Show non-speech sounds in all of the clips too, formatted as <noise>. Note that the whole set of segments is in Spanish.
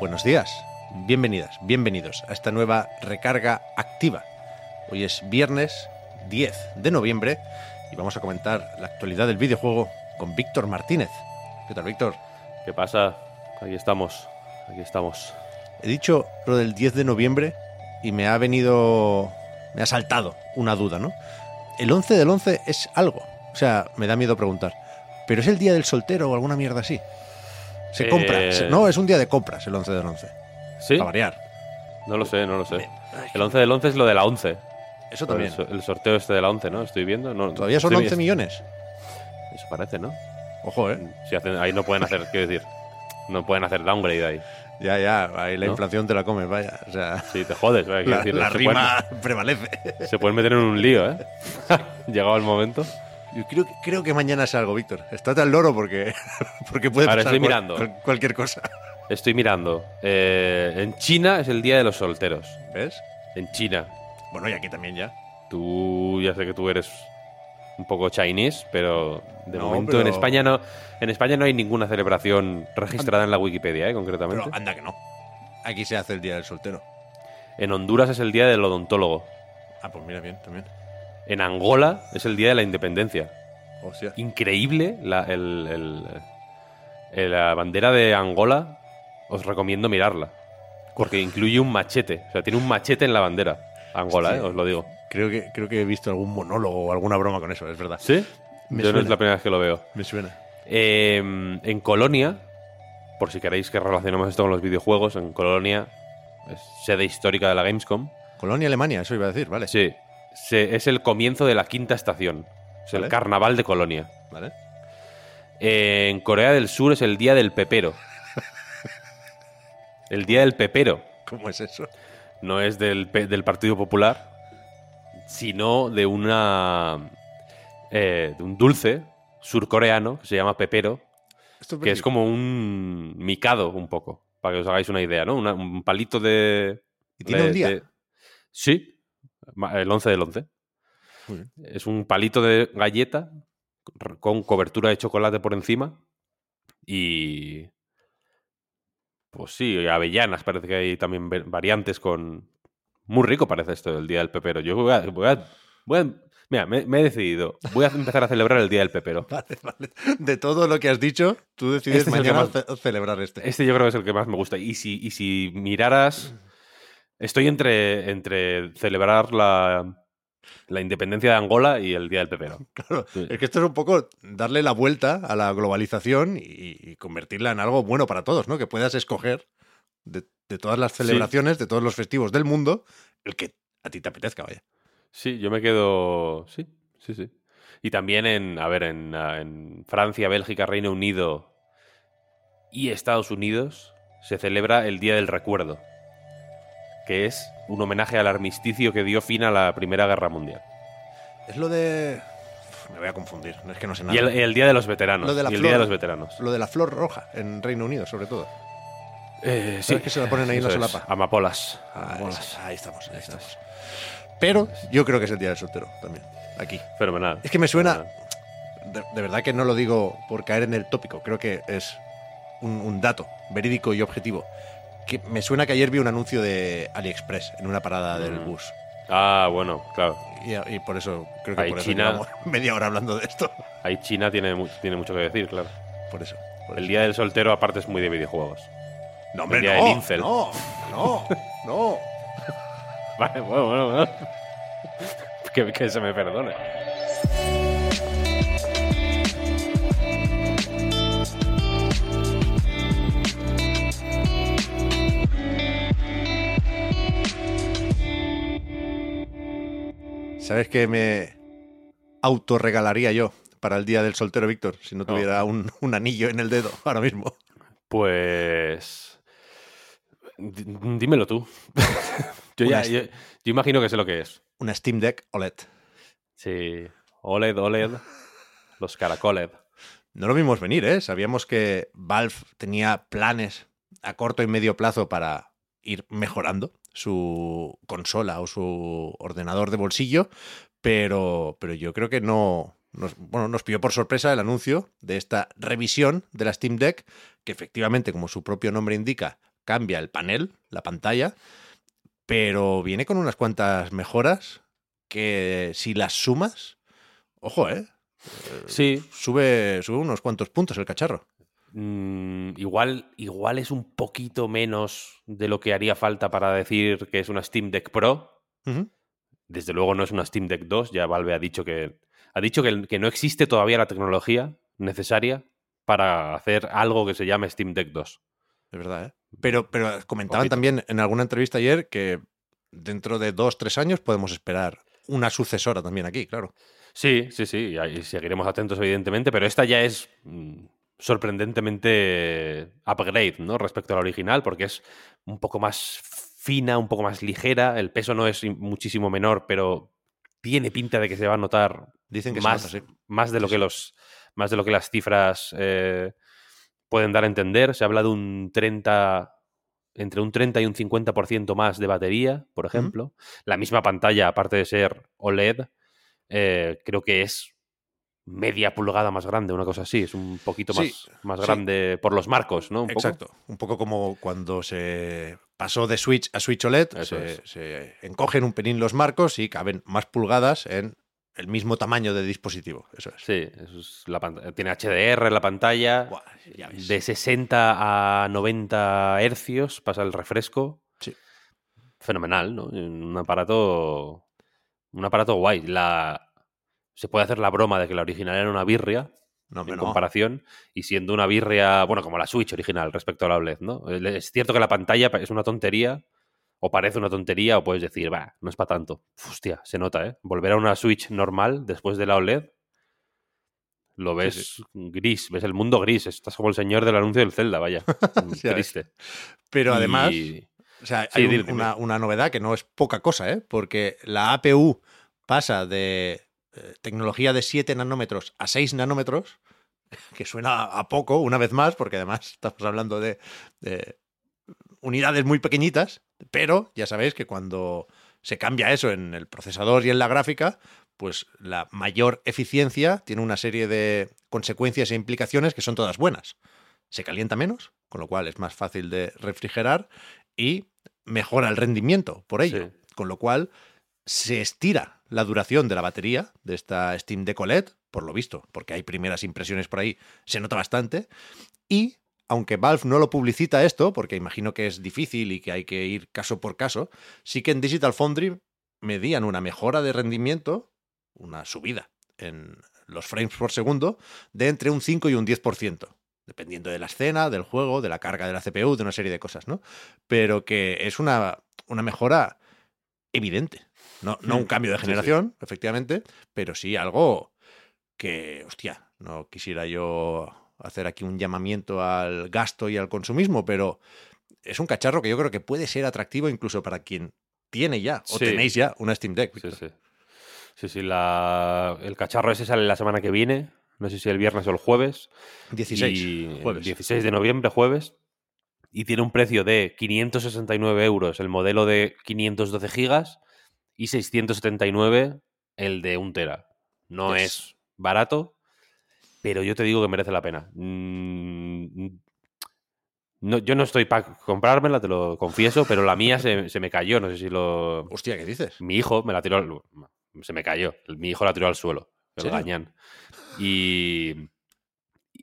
Buenos días, bienvenidas, bienvenidos a esta nueva recarga activa. Hoy es viernes 10 de noviembre y vamos a comentar la actualidad del videojuego con Víctor Martínez. ¿Qué tal, Víctor? ¿Qué pasa? Aquí estamos, aquí estamos. He dicho lo del 10 de noviembre y me ha venido, me ha saltado una duda, ¿no? El 11 del 11 es algo, o sea, me da miedo preguntar, pero es el día del soltero o alguna mierda así. Se Eh, compra, se- no, es un día de compras el 11 del 11, ¿Sí? para variar. No lo sé, no lo sé. El 11 del 11 es lo de la 11. Eso también. el sorteo este de la 11, ¿no? Estoy viendo. No, Todavía son estoy- 11 millones. Eso parece, ¿no? Ojo, ¿eh? Si hacen, ahí no pueden hacer, quiero decir, no pueden hacer downgrade ahí. Ya, ya, ahí la ¿No? inflación te la comes, vaya. O sea, Sí, te jodes. Quiero la, decir, la se rima <laughs> prevalece. Se pueden meter en un lío, ¿eh? <laughs> Llegado el momento. Yo creo, que- creo que mañana es algo, Víctor. Estate al loro porque, <laughs> porque puede Ahora pasar estoy cual- mirando. cual- cualquier cosa. Estoy mirando. Eh, en China es el día de los solteros. ¿Ves? En China. Bueno, y aquí también ya. Tú, ya sé que tú eres un poco chinese, pero de No, momento en España no en España no hay ninguna celebración registrada en la Wikipedia, ¿eh? concretamente. Pero anda que no. Aquí se hace el día del soltero. En Honduras es el día del odontólogo. Ah, pues mira bien, también. En Angola es el día de la independencia. Hostia. Increíble la, el- el- el- la bandera de Angola. Os recomiendo mirarla. Porque incluye un machete. O sea, tiene un machete en la bandera. Angola, Hostia. ¿eh? os lo digo. Creo que, creo que he visto algún monólogo o alguna broma con eso, es verdad. ¿Sí? Me Yo no es la primera vez que lo veo. Me suena. Eh, en Colonia, por si queréis que relacionemos esto con los videojuegos, en Colonia, es sede histórica de la Gamescom. Colonia, Alemania, eso iba a decir, vale. Sí, se- es el comienzo de la quinta estación. Es Vale. el carnaval de Colonia. Vale. Eh, en Corea del Sur es el día del pepero. El día del pepero. ¿Cómo es eso? No es del, del Partido Popular, sino de una. eh, de un dulce surcoreano que se llama pepero, Esto que es como un micado un poco, para que os hagáis una idea, ¿no? Una- un palito de... ¿Y tiene de- un día? de- Sí, el 11 del 11. Muy bien. Es un palito de galleta con cobertura de chocolate por encima y... Pues sí, avellanas, parece que hay también variantes con... Muy rico parece esto del Día del Pepero. Yo voy a... voy a- voy a- mira, me, me he decidido. Voy a empezar a celebrar el Día del Pepero. <laughs> Vale, vale. De todo lo que has dicho, tú decides Este mañana más- ce- celebrar este. Este yo creo que es el que más me gusta. Y si, y si miraras... <clears throat> Estoy entre, entre celebrar la, la independencia de Angola y el Día del Pepero. <laughs> Claro, Sí. es que esto es un poco darle la vuelta a la globalización y, y convertirla en algo bueno para todos, ¿no? Que puedas escoger de, de todas las celebraciones, de todos los festivos del mundo, el que a ti te apetezca, vaya. Sí, yo me quedo. Sí, sí, sí. Y también en, a ver, en, en Francia, Bélgica, Reino Unido y Estados Unidos se celebra el Día del Recuerdo, que es un homenaje al armisticio que dio fin a la Primera Guerra Mundial. Es lo de... Uf, Me voy a confundir, no es que no sé nada. Y el, el Día de los Veteranos. Lo de la y el flor. Día de los Veteranos. Lo de la flor roja en Reino Unido, sobre todo. Eh, ¿Sabes que se la ponen ahí en la solapa? Amapolas. Ah, Amapolas. ahí estamos, ahí estamos. Pero yo creo que es el día del soltero también, aquí. Fenomenal. Es que me suena, de, de verdad que no lo digo por caer en el tópico, creo que es un, un dato verídico y objetivo. Que me suena que ayer vi un anuncio de AliExpress en una parada del Mm. bus. Ah, bueno, claro. Y, y por eso, creo que Ahí por eso llevamos <laughs> media hora hablando de esto. Ahí China tiene, tiene mucho que decir, claro. Por eso. por El eso. Día del Soltero, aparte, es muy de videojuegos. No, hombre, el día no, del Incel. no, no, no. <laughs> Vale, bueno, bueno, bueno. <laughs> que, que se me perdone. ¿Sabes qué me autorregalaría yo para el día del soltero, Víctor, si no tuviera un, un anillo en el dedo <laughs> ahora mismo? Pues. Dímelo tú. <laughs> yo, ya, Una- yo, yo imagino que sé lo que es. Una Steam Deck OLED. Sí. OLED, OLED. Los caracoled. No lo vimos venir, ¿eh? Sabíamos que Valve tenía planes a corto y medio plazo para ir mejorando su consola o su ordenador de bolsillo, pero, pero yo creo que no. Nos, bueno, nos pilló por sorpresa el anuncio de esta revisión de la Steam Deck, que efectivamente, como su propio nombre indica, cambia el panel, la pantalla, pero viene con unas cuantas mejoras que si las sumas, ojo, ¿eh? Sí. sube, sube unos cuantos puntos el cacharro. Mm, igual, igual es un poquito menos de lo que haría falta para decir que es una Steam Deck Pro. Desde luego no es una Steam Deck 2. Ya Valve ha dicho que. Ha dicho que, que no existe todavía la tecnología necesaria para hacer algo que se llame Steam Deck 2. Es verdad, ¿eh? Pero, pero comentaban Poquito. también en alguna entrevista ayer que dentro de dos, tres años podemos esperar una sucesora también aquí, claro. Sí, sí, sí. Y ahí seguiremos atentos, evidentemente, pero esta ya es mm, sorprendentemente upgrade, ¿no? Respecto a la original, porque es un poco más fina, un poco más ligera. El peso no es muchísimo menor, pero tiene pinta de que se va a notar Dicen que más, se nota, sí. más de lo que los más de lo que las cifras eh, pueden dar a entender. Se habla de un 30 entre un 30 y un 50% más de batería, por ejemplo. La misma pantalla, aparte de ser OLED, eh, creo que es media pulgada más grande, una cosa así. Es un poquito Sí, más, más sí. grande por los marcos, ¿no? Un poco. Exacto. Un poco como cuando se pasó de Switch a Switch OLED, se, se encogen un pelín los marcos y caben más pulgadas en el mismo tamaño de dispositivo. Eso es. Sí, eso es la tiene HDR en la pantalla. Buah, ya ves. De 60 a 90 hercios pasa el refresco. Sí. Fenomenal, ¿no? Un aparato. Un aparato guay. La, se puede hacer la broma de que la original era una birria No, en no. comparación. Y siendo una birria, bueno, como la Switch original respecto a la OLED, ¿no? Es cierto que la pantalla es una tontería. O parece una tontería, o puedes decir, va, no es para tanto. Hostia, se nota, ¿eh? Volver a una Switch normal después de la OLED lo ves gris, ves el mundo gris. Estás como el señor del anuncio del Zelda, vaya. <laughs> Ya Triste. Pero además, Y- O sea, Sí, hay un- dime, dime. una, una novedad que no es poca cosa, ¿eh? Porque la APU pasa de eh, tecnología de 7 nanómetros a 6 nanómetros, <laughs> que suena a poco, una vez más, porque además estamos hablando de, de unidades muy pequeñitas, pero ya sabéis que cuando se cambia eso en el procesador y en la gráfica, pues la mayor eficiencia tiene una serie de consecuencias e implicaciones que son todas buenas. Se calienta menos, con lo cual es más fácil de refrigerar y mejora el rendimiento por ello. Sí. Con lo cual se estira la duración de la batería de esta Steam Deck OLED, por lo visto, porque hay primeras impresiones por ahí, se nota bastante. Y aunque Valve no lo publicita esto, porque imagino que es difícil y que hay que ir caso por caso, sí que en Digital Foundry medían una mejora de rendimiento, una subida en los frames por segundo, de entre un 5 y un 10%, dependiendo de la escena, del juego, de la carga de la CPU, de una serie de cosas, ¿no? Pero que es una, una mejora evidente. No, no un cambio de sí, sí. generación, efectivamente, pero sí algo que, hostia, no quisiera yo hacer aquí un llamamiento al gasto y al consumismo, pero es un cacharro que yo creo que puede ser atractivo incluso para quien tiene ya o Sí. tenéis ya una Steam Deck. Sí, sí. Sí, sí, la- el cacharro ese sale la semana que viene. No sé si el viernes o el jueves. 16 y jueves. 16 de noviembre, jueves. Y tiene un precio de 569 euros el modelo de 512 gigas y 679 el de 1 tera. No Yes. es barato, pero yo te digo que merece la pena. Mm, no, yo no estoy para comprármela, te lo confieso, pero la mía se, se me cayó. No sé si lo. Hostia, ¿qué dices? Mi hijo me la tiró. al- Se me cayó. Mi hijo la tiró al suelo. El serio? gañán. Y.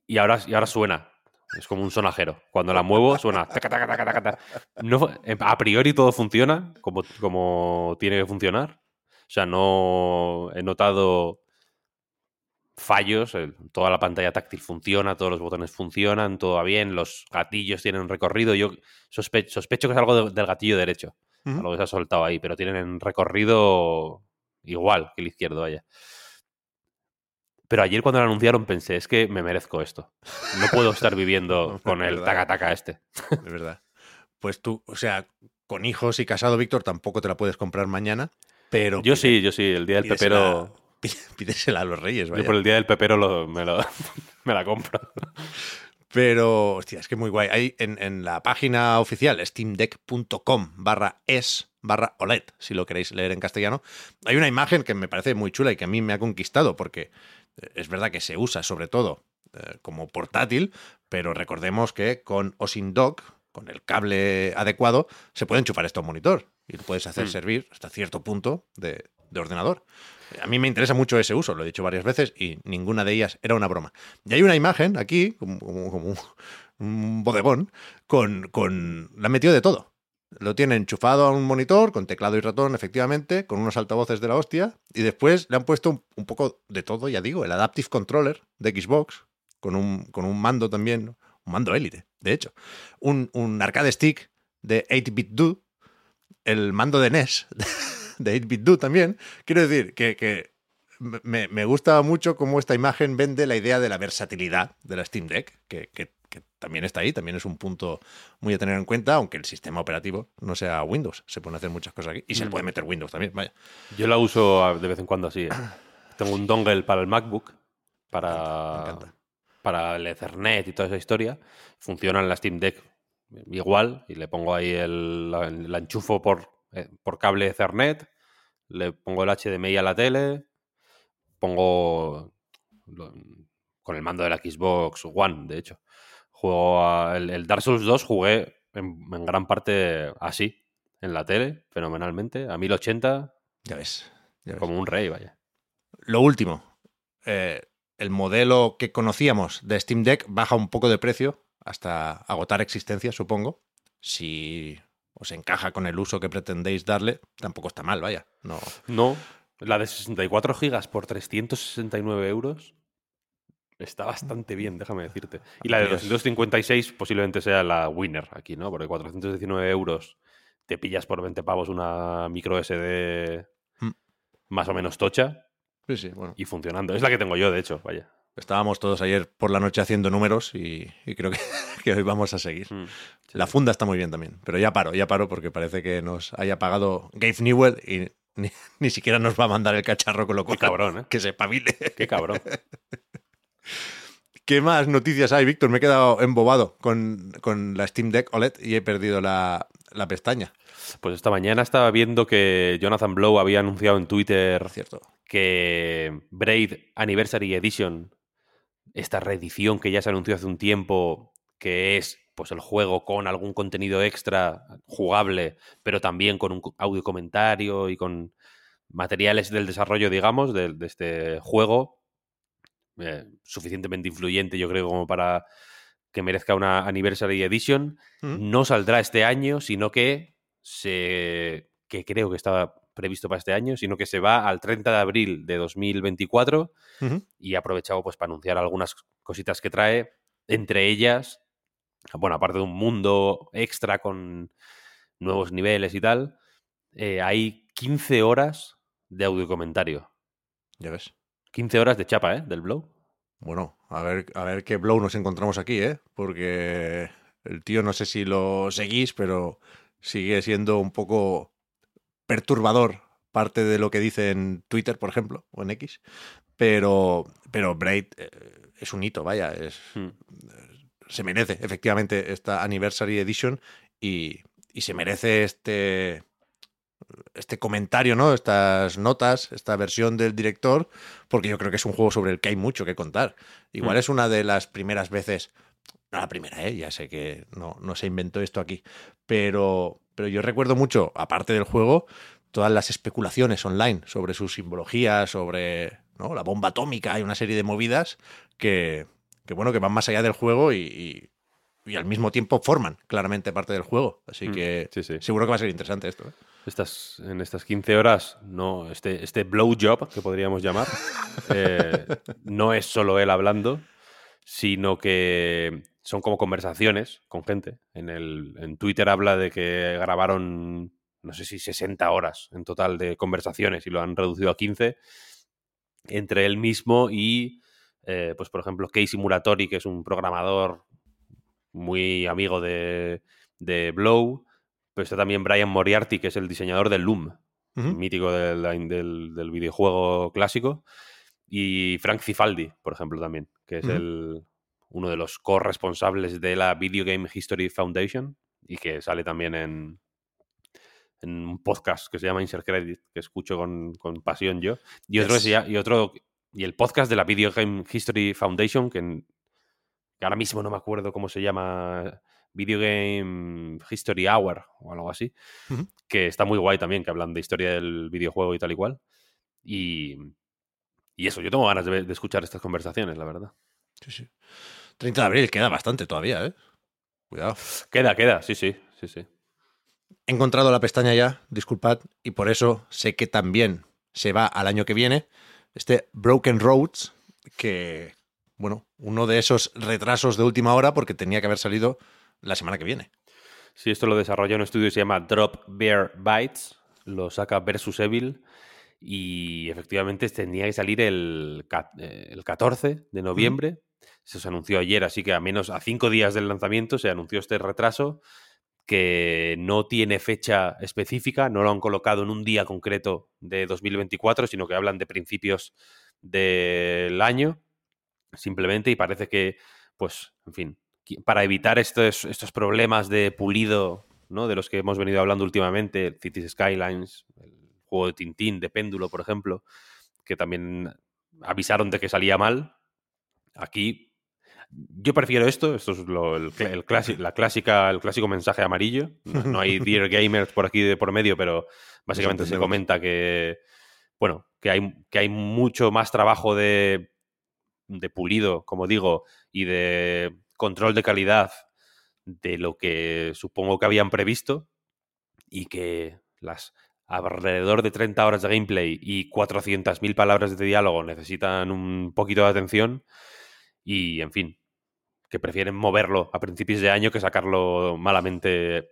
Y ahora, y ahora suena. Es como un sonajero. Cuando la muevo, suena. <laughs> taca, taca, taca, taca, taca. No, a priori todo funciona como, como tiene que funcionar. O sea, no he notado fallos. el- toda la pantalla táctil funciona, todos los botones funcionan, todo va bien, los gatillos tienen recorrido. Yo sospe- sospecho que es algo de- del gatillo derecho Ujú. algo que se ha soltado ahí, pero tienen recorrido igual que el izquierdo, vaya. Pero ayer cuando lo anunciaron pensé, es que me merezco esto. No puedo <laughs> estar viviendo con el verdad. taca-taca este. De verdad. Pues tú, o sea, con hijos y casado, Víctor, tampoco te la puedes comprar mañana, pero... Yo pide- sí, yo sí, el día del pepero... <laughs> pí- Pídesela a los reyes, Yo vaya. por el día del pepero lo- me, lo- <laughs> me la compro. Pero, hostia, es que muy guay. Hay en, en la página oficial, steamdeck.com barra es barra OLED, si lo queréis leer en castellano, hay una imagen que me parece muy chula y que a mí me ha conquistado, porque es verdad que se usa sobre todo eh, como portátil, pero recordemos que con o sin dock, con el cable adecuado, se puede enchufar esto a un monitor y lo puedes hacer Mm. servir hasta cierto punto de, de ordenador. A mí me interesa mucho ese uso, lo he dicho varias veces y ninguna de ellas era una broma. Y hay una imagen aquí, como, como- como un, un bodegón, con, con... La han metido de todo. Lo tiene enchufado a un monitor, con teclado y ratón, efectivamente, con unos altavoces de la hostia, y después le han puesto un, poco de todo, ya digo, el Adaptive Controller de Xbox, con un, con un mando también, un mando élite, de hecho. Un, un arcade stick de 8-bit do, el mando de NES <laughs> de 8-bit do también. Quiero decir que, que me, me gusta mucho cómo esta imagen vende la idea de la versatilidad de la Steam Deck, que- que también está ahí, también es un punto muy a tener en cuenta, aunque el sistema operativo no sea Windows. Se pueden hacer muchas cosas aquí. Y se le puede meter Windows también, vaya. Yo la uso de vez en cuando así. ¿eh? <coughs> Tengo un dongle para el MacBook, Me para, encanta. para el Ethernet y toda esa historia. Funciona en la Steam Deck igual y le pongo ahí el, la, la enchufo por, eh, por cable Ethernet, le pongo el HDMI a la tele, pongo lo- con el mando de la Xbox One, de hecho. Juego a- el, el Dark Souls 2 jugué en, en gran parte así, en la tele, fenomenalmente, a 1080, Ya ves. ya ves. como un rey, vaya. Lo último, eh, el modelo que conocíamos de Steam Deck baja un poco de precio hasta agotar existencia, supongo. Si os encaja con el uso que pretendéis darle, tampoco está mal, vaya. No, No, la de 64 gigas por 369 euros está bastante bien, déjame decirte. Y la de Dios. 256 posiblemente sea la winner aquí, ¿no? Porque 419 euros te pillas por 20 pavos una micro SD Mm. más o menos tocha sí, sí, bueno. y funcionando. Es la que tengo yo, de hecho, vaya. Estábamos todos ayer por la noche haciendo números y, y creo que, <laughs> que hoy vamos a seguir. Mm. Sí, La funda está muy bien también, pero ya paro, ya paro porque parece que nos haya pagado Gabe Newell y <laughs> ni, ni siquiera nos va a mandar el cacharro con lo Qué cabrón, ¿eh? que se pavile. Qué cabrón. <laughs> ¿Qué más noticias hay, Víctor? Me he quedado embobado con, con la Steam Deck OLED y he perdido la, la pestaña. Pues esta mañana estaba viendo que Jonathan Blow había anunciado en Twitter cierto. que Braid Anniversary Edition, esta reedición que ya se anunció hace un tiempo, que es pues el juego con algún contenido extra jugable, pero también con un audio comentario y con materiales del desarrollo, digamos, de, de este juego, eh, suficientemente influyente, yo creo, como para que merezca una Anniversary Edition. Mm. No saldrá este año, sino que se. que creo que estaba previsto para este año, sino que se va al 30 de abril de 2024 Ujú. y he aprovechado pues para anunciar algunas cositas que trae, entre ellas, bueno, aparte de un mundo extra con nuevos niveles y tal, eh, hay 15 horas de audio comentario. Ya ves. 15 horas de chapa, ¿eh? Del Blow. Bueno, a ver, a ver qué blow nos encontramos aquí, ¿eh? Porque el tío, no sé si lo seguís, pero sigue siendo un poco perturbador parte de lo que dice en Twitter, por ejemplo, o en X. Pero, pero Braid eh, es un hito, vaya, es, Hmm. se merece efectivamente esta Anniversary Edition y, y se merece este, este comentario, ¿no? Estas notas, esta versión del director, porque yo creo que es un juego sobre el que hay mucho que contar. Igual Mm. es una de las primeras veces, no la primera, ¿eh? ya sé que no, no se inventó esto aquí, pero, pero yo recuerdo mucho, aparte del juego, todas las especulaciones online sobre su simbología, sobre ¿no? la bomba atómica, hay una serie de movidas que, que bueno, que van más allá del juego y, y- y al mismo tiempo forman claramente parte del juego. Así Mm, que sí, sí. seguro que va a ser interesante esto. ¿eh? Estas, en estas 15 horas, no, este, este blowjob, que podríamos llamar, <laughs> eh, no es solo él hablando, sino que son como conversaciones con gente. En, el, en Twitter habla de que grabaron, no sé si 60 horas en total de conversaciones y lo han reducido a 15 entre él mismo y eh, pues por ejemplo, Casey Muratori, que es un programador muy amigo de, de Blow, pero está también Brian Moriarty, que es el diseñador del Loom, Ujú. mítico del, del- del videojuego clásico, y Frank Cifaldi, por ejemplo, también, que es el, uno de los corresponsables de la Video Game History Foundation y que sale también en, en un podcast que se llama Insert Credit, que escucho con, con pasión yo, y otro, y otro y el podcast de la Video Game History Foundation, que, en- que ahora mismo no me acuerdo cómo se llama, Video Game History Hour o algo así, que está muy guay también, que hablan de historia del videojuego y tal y cual. Y, y eso, yo tengo ganas de escuchar estas conversaciones, la verdad. Sí, sí. 30 de abril, queda bastante todavía, ¿eh? Cuidado. Queda, queda, sí, sí, sí, sí. He encontrado la pestaña ya, disculpad, y por eso sé que también se va al año que viene este Broken Roads, que, bueno, uno de esos retrasos de última hora porque tenía que haber salido la semana que viene. Sí, esto lo desarrolla un estudio que se llama Drop Bear Bytes, lo saca Versus Evil y efectivamente tenía que salir el, ca- eh, el 14 de noviembre. Se anunció ayer, así que a menos a cinco días del lanzamiento se anunció este retraso que no tiene fecha específica, no lo han colocado en un día concreto de 2024, sino que hablan de principios del año, simplemente, y parece que, pues, en fin, para evitar estos, estos problemas de pulido, ¿no? De los que hemos venido hablando últimamente, Cities Skylines, el juego de Tintín, de péndulo, por ejemplo, que también avisaron de que salía mal. Aquí yo prefiero esto, esto es lo- el, cl- el clasi- la clásica, el clásico mensaje amarillo. No, no hay <laughs> Dear Gamers por aquí de por medio, pero básicamente se comenta que, bueno, que hay, que hay mucho más trabajo de, de pulido, como digo, y de control de calidad de lo que supongo que habían previsto y que las alrededor de 30 horas de gameplay y 400.000 palabras de diálogo necesitan un poquito de atención y, en fin, que prefieren moverlo a principios de año que sacarlo malamente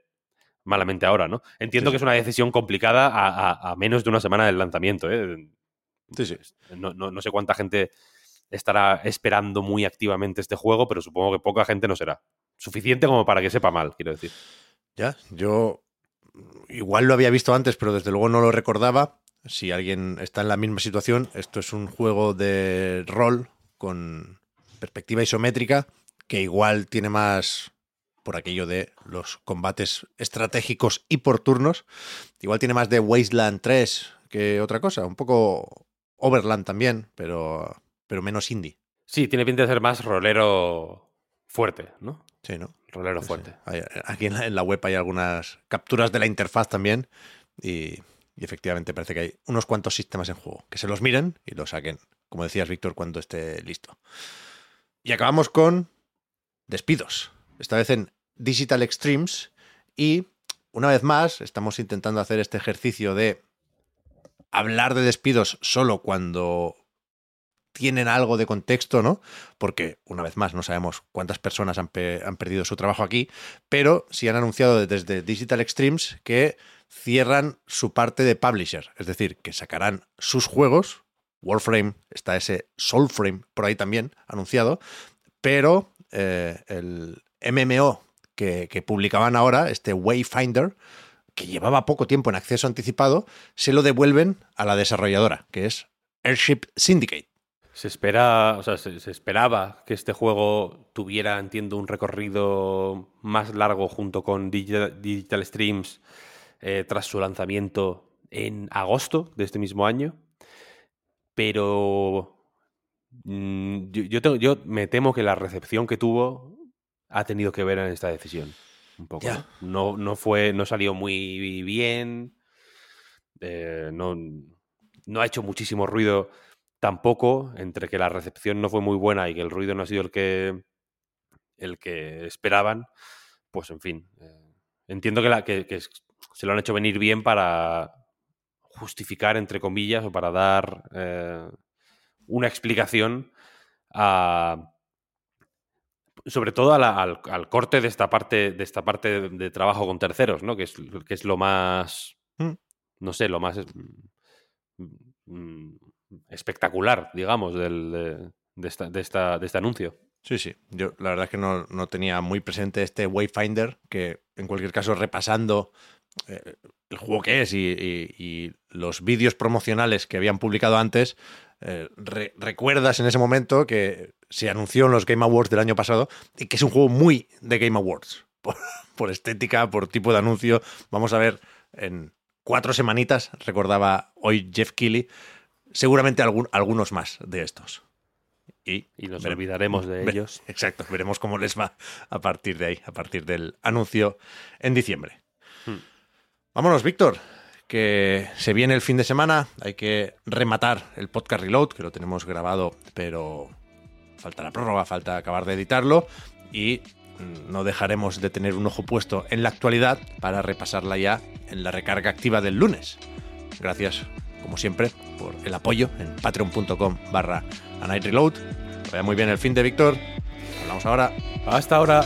malamente ahora, ¿no? Entiendo Sí, que es una decisión complicada a, a- a menos de una semana del lanzamiento, ¿eh? Sí, sí. No, no- no sé cuánta gente estará esperando muy activamente este juego, pero supongo que poca gente no será. Suficiente como para que sepa mal, quiero decir. Ya, yo igual lo había visto antes, pero desde luego no lo recordaba. Si alguien está en la misma situación, esto es un juego de rol con perspectiva isométrica que igual tiene más por aquello de los combates estratégicos y por turnos. Igual tiene más de Wasteland 3 que otra cosa, un poco Overland también, pero pero menos indie. Sí, tiene pinta de ser más rolero fuerte, ¿no? Sí, ¿no? Rolero Sí, fuerte. sí. Hay- Aquí en la, en la web hay algunas capturas de la interfaz también y, y efectivamente parece que hay unos cuantos sistemas en juego. Que se los miren y los saquen, como decías, Víctor, cuando esté listo. Y acabamos con despidos. Esta vez en Digital Extremes y una vez más estamos intentando hacer este ejercicio de hablar de despidos solo cuando tienen algo de contexto, ¿no? Porque, una vez más, no sabemos cuántas personas han, pe- han perdido su trabajo aquí, pero sí han anunciado desde Digital Extremes que cierran su parte de publisher, es decir, que sacarán sus juegos, Warframe, está ese Soulframe por ahí también anunciado, pero eh, el MMO que publicaban ahora, este Wayfinder, que llevaba poco tiempo en acceso anticipado, se lo devuelven a la desarrolladora, que es Airship Syndicate. Se espera, o sea, se, se esperaba que este juego tuviera, entiendo, un recorrido más largo junto con Digital, Digital Streams eh, tras su lanzamiento en agosto de este mismo año. Pero mm, yo, yo tengo- yo me temo que la recepción que tuvo ha tenido que ver en esta decisión. Un poco. No, no fue, no salió muy bien. eh, no, no ha hecho muchísimo ruido tampoco, entre que la recepción no fue muy buena y que el ruido no ha sido el que el que esperaban, pues en fin. eh, entiendo que, la, que, que es- se lo han hecho venir bien para justificar, entre comillas, o para dar eh, una explicación a sobre todo a la- al, al corte de esta parte de esta parte de, de trabajo con terceros, ¿no? Que es, que es lo más Mm. no sé, lo más mm, mm, espectacular, digamos, del, de, esta, de, esta, de este anuncio. Sí, sí. Yo la verdad es que no, no tenía muy presente este Wayfinder, que en cualquier caso repasando eh, el juego que es y, y- los vídeos promocionales que habían publicado antes, eh, re- recuerdas en ese momento que se anunció en los Game Awards del año pasado y que es un juego muy de Game Awards. <laughs> Por, por estética, por tipo de anuncio. Vamos a ver en cuatro semanitas, recordaba hoy Jeff Keighley, seguramente algún- algunos más de estos. Y, Y nos vere- olvidaremos de ellos. Exacto, veremos cómo les va a partir de ahí, a partir del anuncio en diciembre. Hmm. Vámonos, Víctor, que se viene el fin de semana, hay que rematar el podcast Reload, que lo tenemos grabado, pero falta la prórroga, falta acabar de editarlo y mm, no dejaremos de tener un ojo puesto en la actualidad para repasarla ya en la recarga activa del lunes. Gracias, como siempre, por el apoyo en patreon.com barra a Reload. Vaya muy bien el fin de Víctor. Hablamos ahora. Hasta ahora.